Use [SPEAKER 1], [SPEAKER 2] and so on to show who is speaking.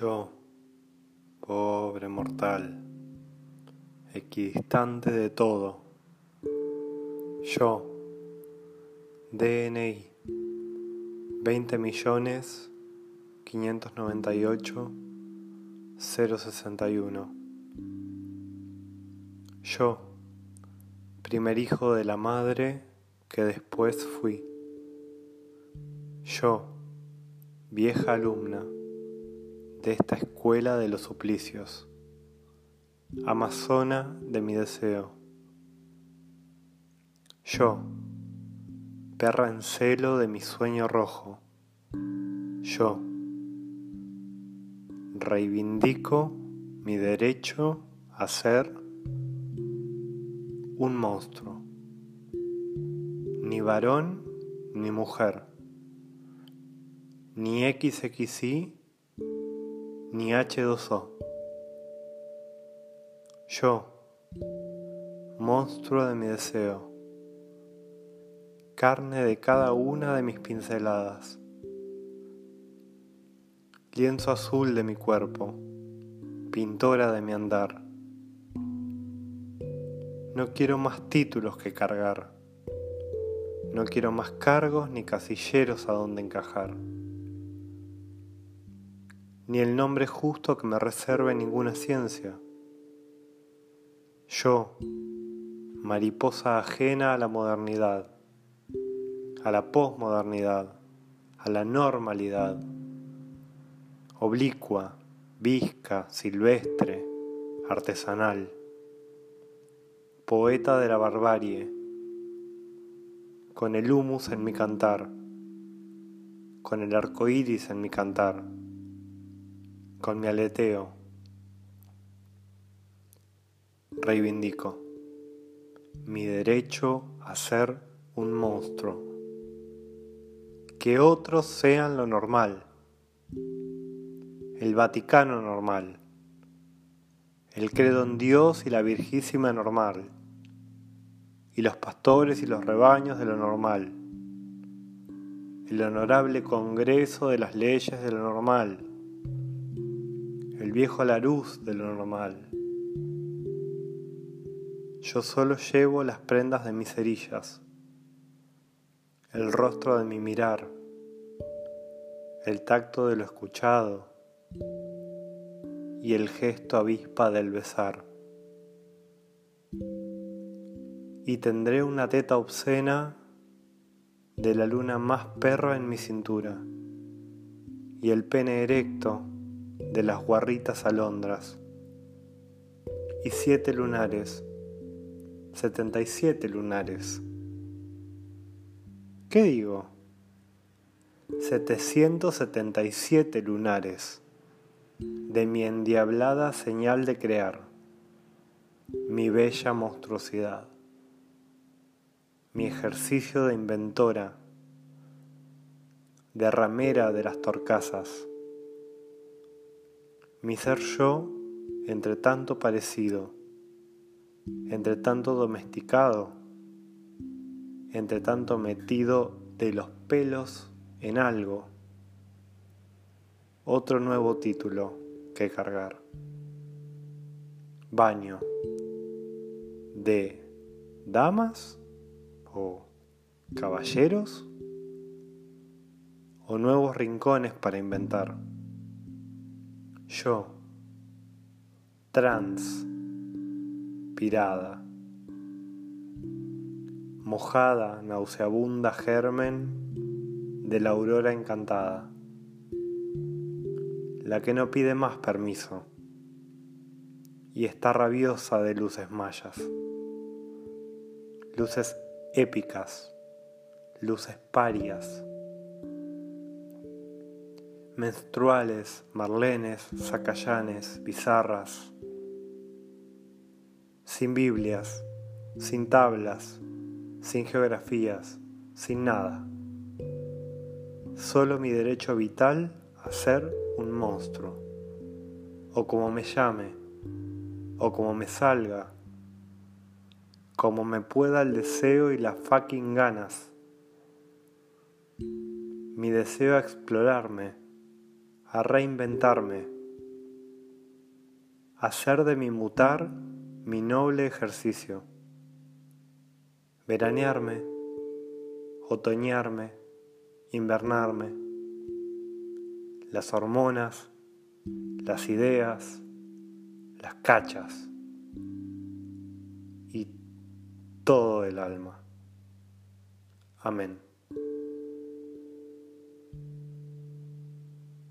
[SPEAKER 1] Yo, pobre mortal, equidistante de todo. Yo, DNI, 20 millones 598 061. Yo, primer hijo de la madre que después fui. Yo, vieja alumna de esta escuela de los suplicios, amazona de mi deseo. Yo, perra en celo de mi sueño rojo, yo, reivindico mi derecho a ser un monstruo, ni varón ni mujer, ni XXI ni H2O. Yo, monstruo de mi deseo, carne de cada una de mis pinceladas, lienzo azul de mi cuerpo, pintora de mi andar. No quiero más títulos que cargar, no quiero más cargos ni casilleros a donde encajar ni el nombre justo que me reserve ninguna ciencia. Yo, mariposa ajena a la modernidad, a la posmodernidad, a la normalidad, oblicua, visca, silvestre, artesanal, poeta de la barbarie, con el humus en mi cantar, con el arco iris en mi cantar con mi aleteo. Reivindico mi derecho a ser un monstruo. Que otros sean lo normal. El Vaticano normal. El credo en Dios y la Virgísima normal. Y los pastores y los rebaños de lo normal. El honorable Congreso de las leyes de lo normal el viejo luz de lo normal. Yo solo llevo las prendas de mis cerillas, el rostro de mi mirar, el tacto de lo escuchado y el gesto avispa del besar. Y tendré una teta obscena de la luna más perra en mi cintura y el pene erecto de las guarritas alondras, y siete lunares, setenta y siete lunares. ¿Qué digo? 777 lunares de mi endiablada señal de crear, mi bella monstruosidad, mi ejercicio de inventora, de ramera de las torcasas mi ser yo entre tanto parecido, entre tanto domesticado, entre tanto metido de los pelos en algo. Otro nuevo título que cargar. Baño de damas o caballeros o nuevos rincones para inventar yo, transpirada, mojada, nauseabunda germen de la aurora encantada, la que no pide más permiso y está rabiosa de luces mayas, luces épicas, luces parias menstruales, marlenes, zacallanes, bizarras, sin Biblias, sin tablas, sin geografías, sin nada. Solo mi derecho vital a ser un monstruo, o como me llame, o como me salga, como me pueda el deseo y las fucking ganas. Mi deseo a explorarme a reinventarme, hacer de mi mutar mi noble ejercicio, veranearme, otoñarme, invernarme, las hormonas, las ideas, las cachas y todo el alma. Amén.